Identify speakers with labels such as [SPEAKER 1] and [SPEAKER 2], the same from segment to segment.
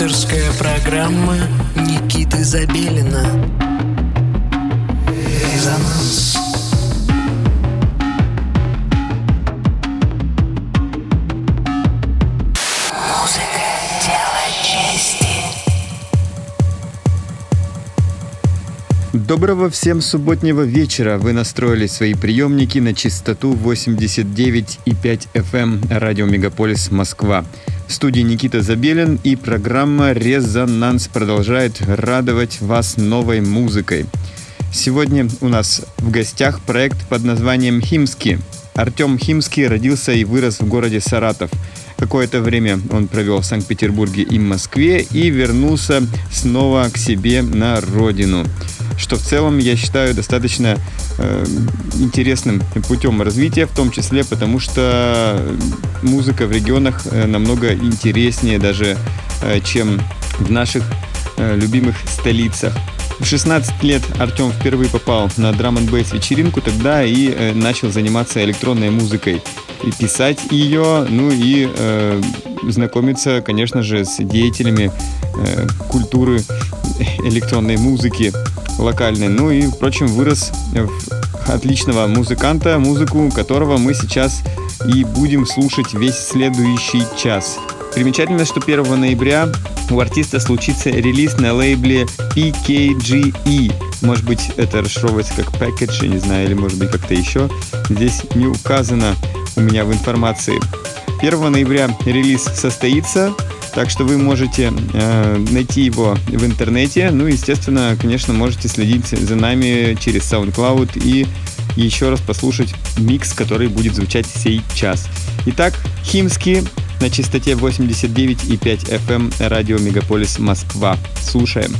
[SPEAKER 1] Авторская программа Никиты Забелина Резонанс Музыка – дело чести
[SPEAKER 2] Доброго всем субботнего вечера. Вы настроили свои приемники на частоту 89,5 FM эм радио Мегаполис Москва. Студии Никита Забелин и программа «Резонанс» продолжает радовать вас новой музыкой. Сегодня у нас в гостях проект под названием «Химский». Артем Химский родился и вырос в городе Саратов. Какое-то время он провел в Санкт-Петербурге и Москве и вернулся снова к себе на родину что в целом я считаю достаточно э, интересным путем развития, в том числе потому, что музыка в регионах э, намного интереснее даже, э, чем в наших э, любимых столицах. В 16 лет Артем впервые попал на драм н вечеринку тогда и э, начал заниматься электронной музыкой. И писать ее, ну и э, знакомиться, конечно же, с деятелями э, культуры электронной музыки локальной. Ну и, впрочем, вырос в отличного музыканта, музыку которого мы сейчас и будем слушать весь следующий час. Примечательно, что 1 ноября у артиста случится релиз на лейбле PKGE. Может быть, это расшифровывается как package, я не знаю, или может быть как-то еще. Здесь не указано у меня в информации. 1 ноября релиз состоится, так что вы можете э, найти его в интернете. Ну, естественно, конечно, можете следить за нами через SoundCloud и еще раз послушать микс, который будет звучать сейчас. Итак, Химский на частоте 89,5 FM эм радио Мегаполис Москва. Слушаем.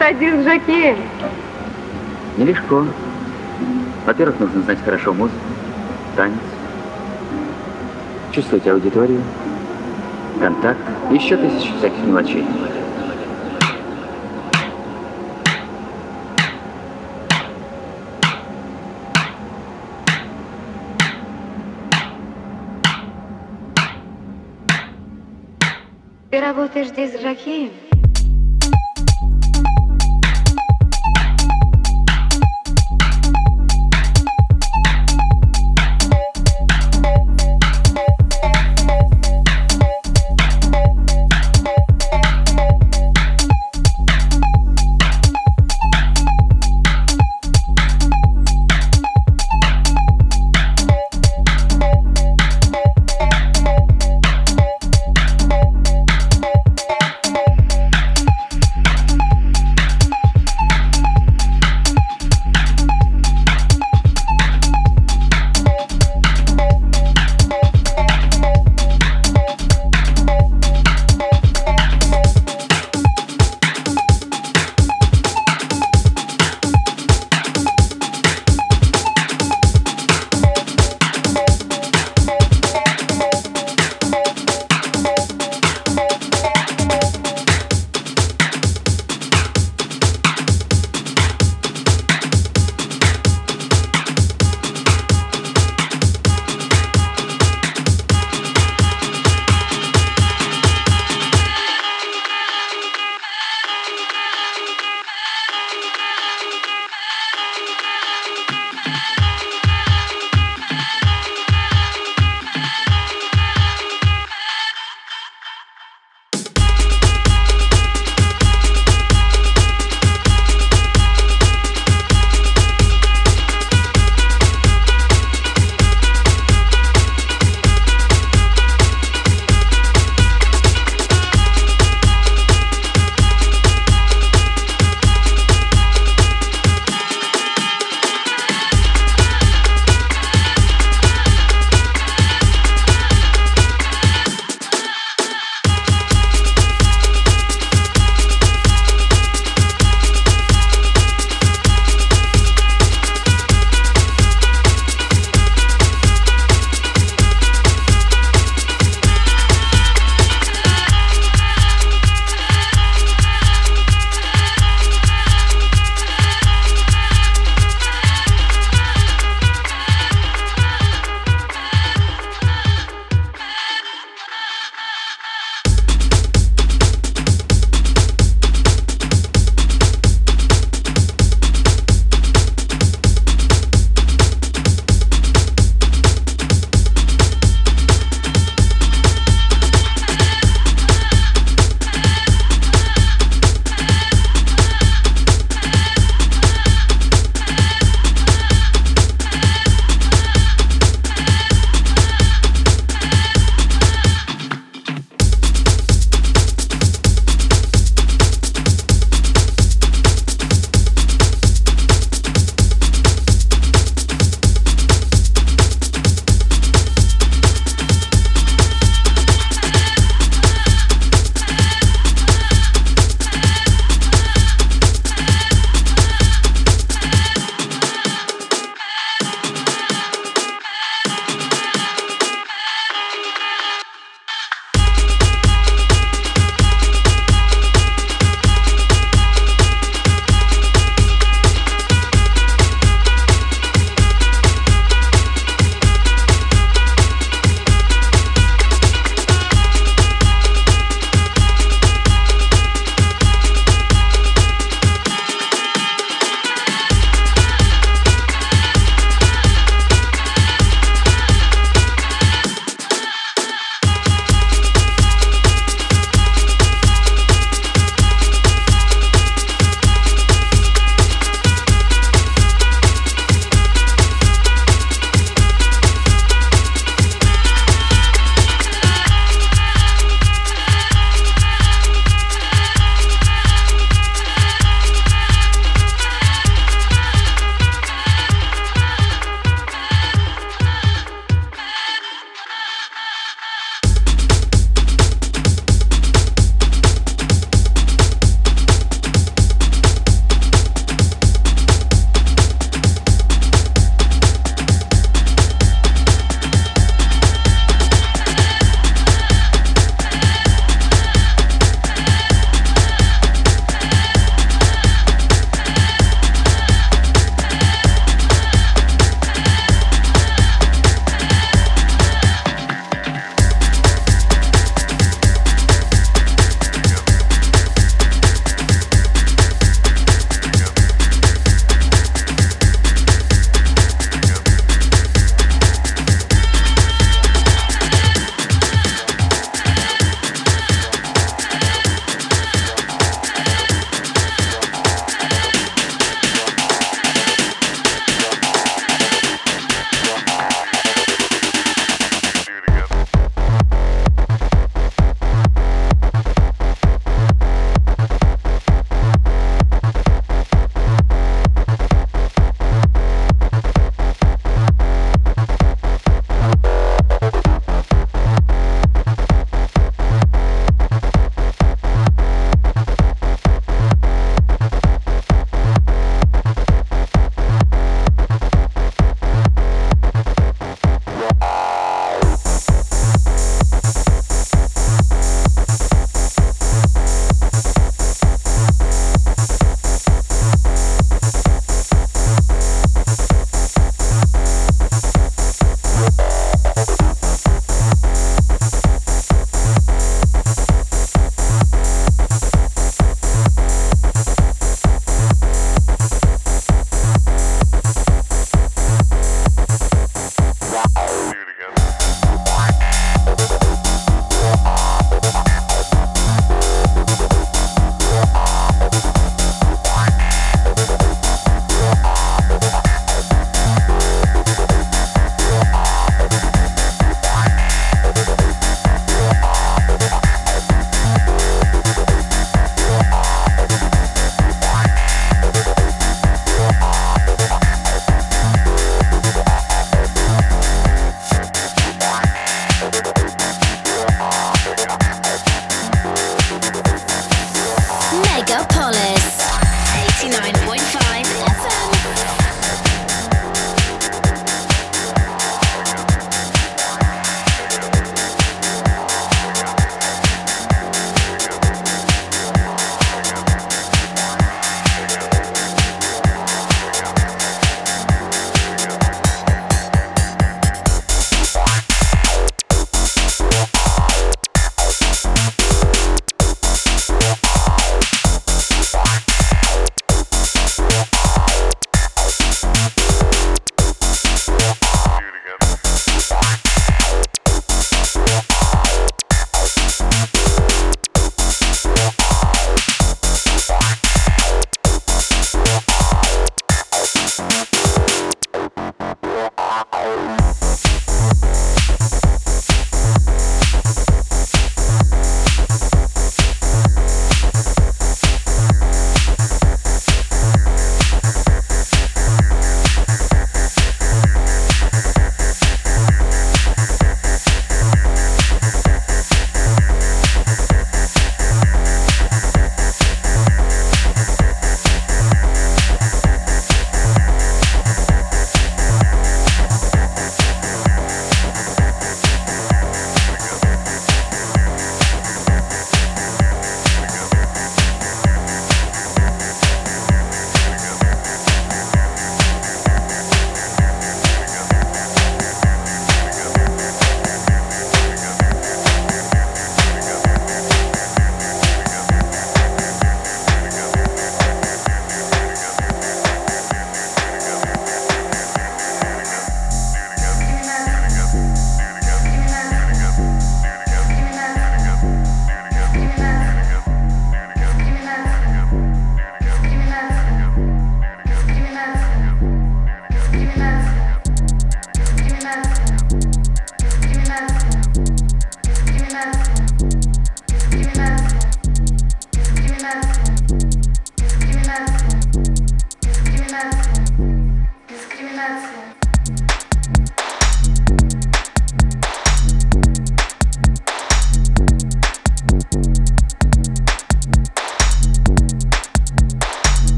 [SPEAKER 3] стать диск-жокеем?
[SPEAKER 4] Нелегко. Во-первых, нужно знать хорошо музыку, танец, чувствовать аудиторию, контакт и еще тысячи всяких мелочей.
[SPEAKER 3] Ты работаешь здесь с Жакеем?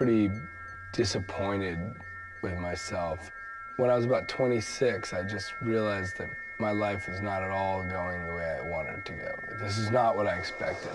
[SPEAKER 5] Pretty disappointed with myself. When I was about 26, I just realized that my life is not at all going the way I wanted it to go. This is not what I expected.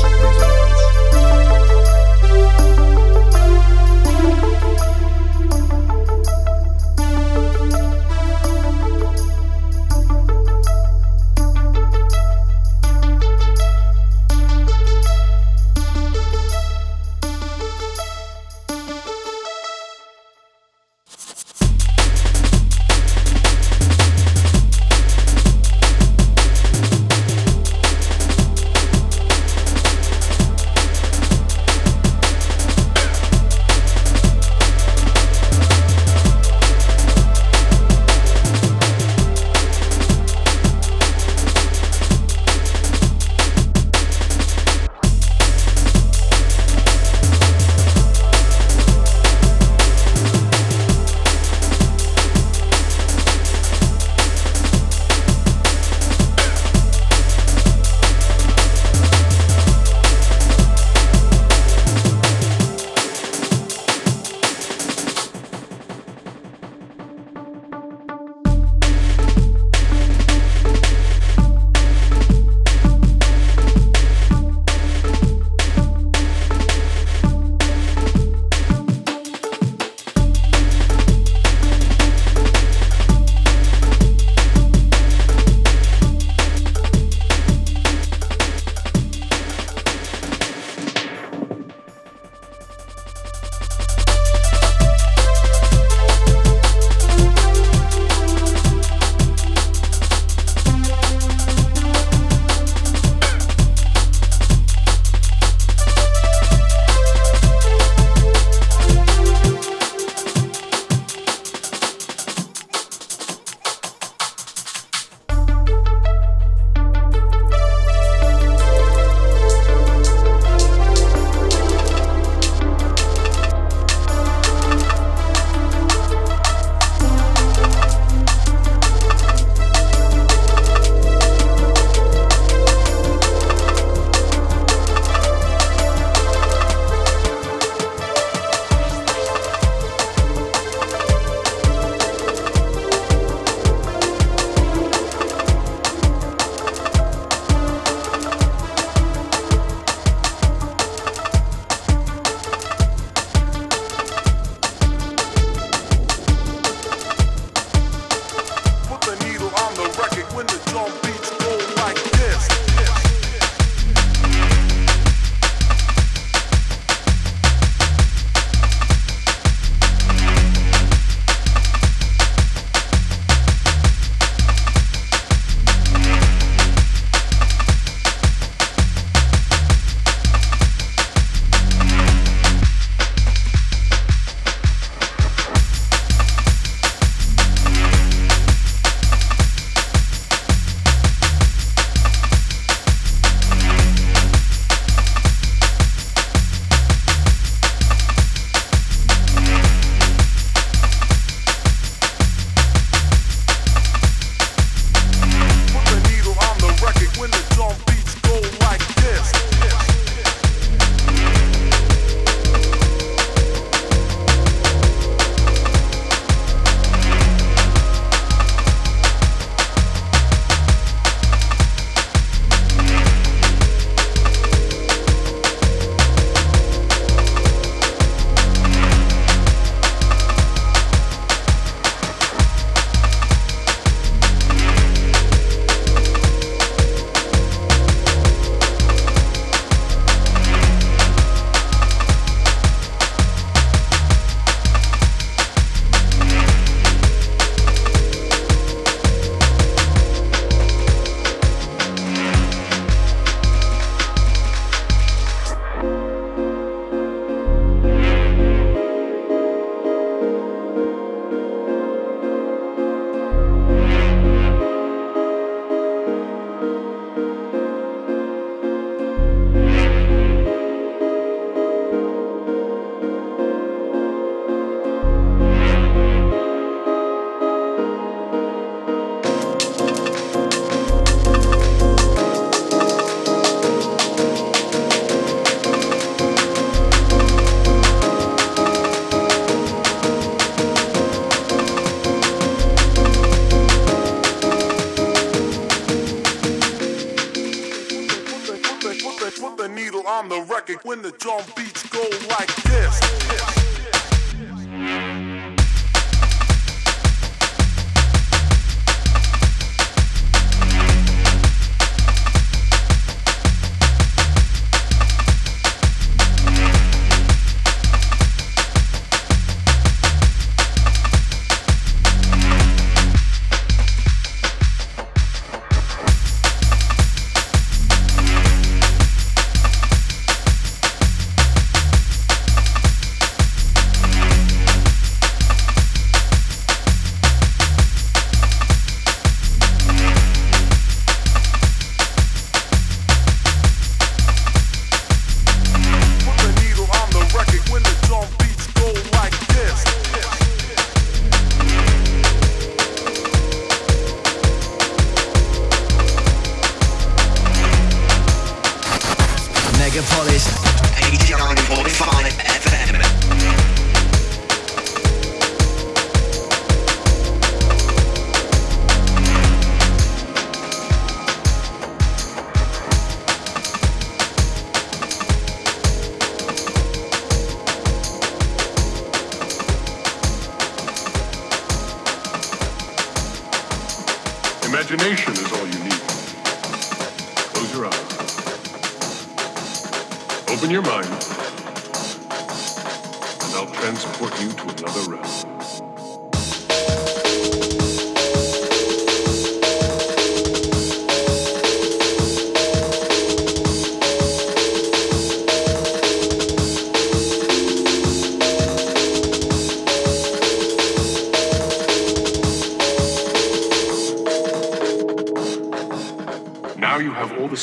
[SPEAKER 6] podcast.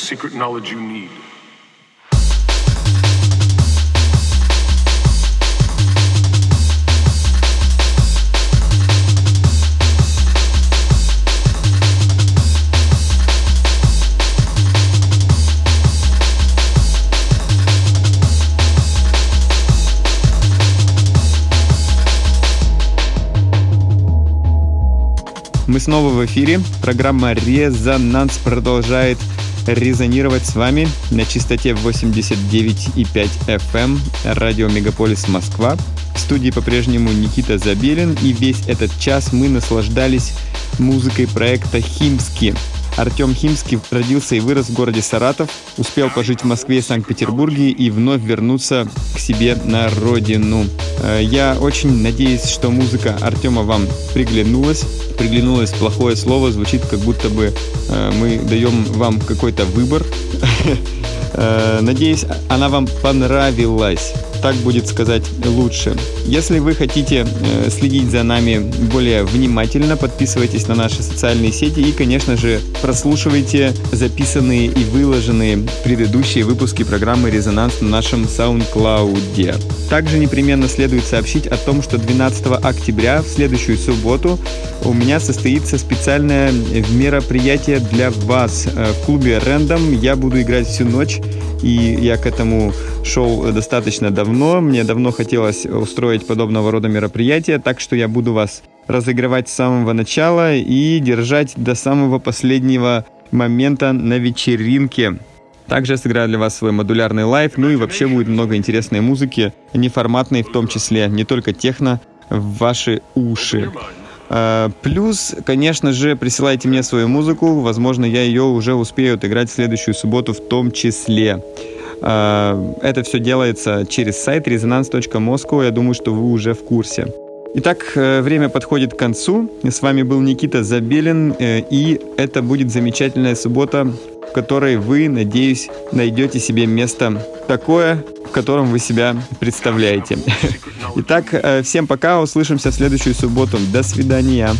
[SPEAKER 6] Secret knowledge you need.
[SPEAKER 2] Мы снова в эфире. Программа «Резонанс» продолжает резонировать с вами на частоте 89,5 FM радио Мегаполис Москва. В студии по-прежнему Никита Забелин, и весь этот час мы наслаждались музыкой проекта «Химски». Артем Химский родился и вырос в городе Саратов, успел пожить в Москве и Санкт-Петербурге и вновь вернуться к себе на родину. Э, Я очень надеюсь, что музыка Артема вам приглянулась. Приглянулось плохое слово, звучит как будто бы э, мы даем вам какой-то выбор. Э, Надеюсь, она вам понравилась. Так будет сказать лучше. Если вы хотите э, следить за нами более внимательно, подписывайтесь на наши социальные сети и, конечно же, прослушивайте записанные и выложенные предыдущие выпуски программы «Резонанс» на нашем SoundCloud. Также непременно следует сообщить о том, что 12 октября, в следующую субботу, у меня состоится специальное мероприятие для вас. Э, В клубе «Random» я буду играть всю ночь, и я к этому шел достаточно давно. Мне давно хотелось устроить подобного рода мероприятие, так что я буду вас разогревать с самого начала и держать до самого последнего момента на вечеринке. Также я сыграю для вас свой модулярный live, ну и вообще будет много интересной музыки, неформатной в том числе, не только техно, в ваши уши. А, Плюс, конечно же, присылайте мне свою музыку. Возможно, я ее уже успею отыграть в следующую субботу в том числе. А, Это все делается через сайт resonance.moscow. Я думаю, что вы уже в курсе. Итак, э, время подходит к концу. С вами был Никита Забелин, э, и это будет замечательная суббота, в которой вы, надеюсь, найдете себе место такое, в котором вы себя представляете. Итак, э, всем пока, услышимся в следующую субботу. До свидания.